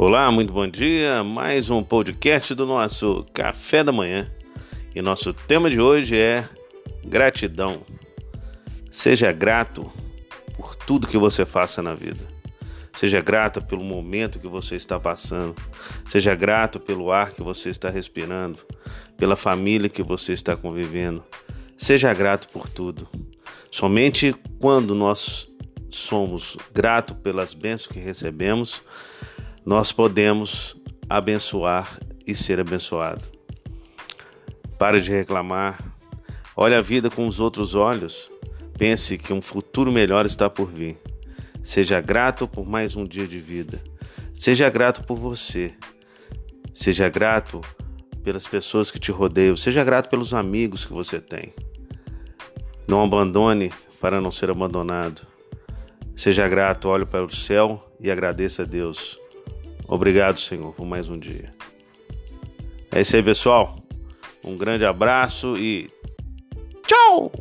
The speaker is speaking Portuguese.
Olá, muito bom dia. Mais um podcast do nosso Café da Manhã. E nosso tema de hoje é gratidão. Seja grato por tudo que você faça na vida. Seja grato pelo momento que você está passando. Seja grato pelo ar que você está respirando, pela família que você está convivendo. Seja grato por tudo. Somente quando nós somos gratos pelas bênçãos que recebemos, nós podemos abençoar e ser abençoado. Pare de reclamar. Olhe a vida com os outros olhos. Pense que um futuro melhor está por vir. Seja grato por mais um dia de vida. Seja grato por você. Seja grato pelas pessoas que te rodeiam. Seja grato pelos amigos que você tem. Não abandone para não ser abandonado. Seja grato, olhe para o céu e agradeça a Deus. Obrigado, Senhor, por mais um dia. É isso aí, pessoal. Um grande abraço e tchau!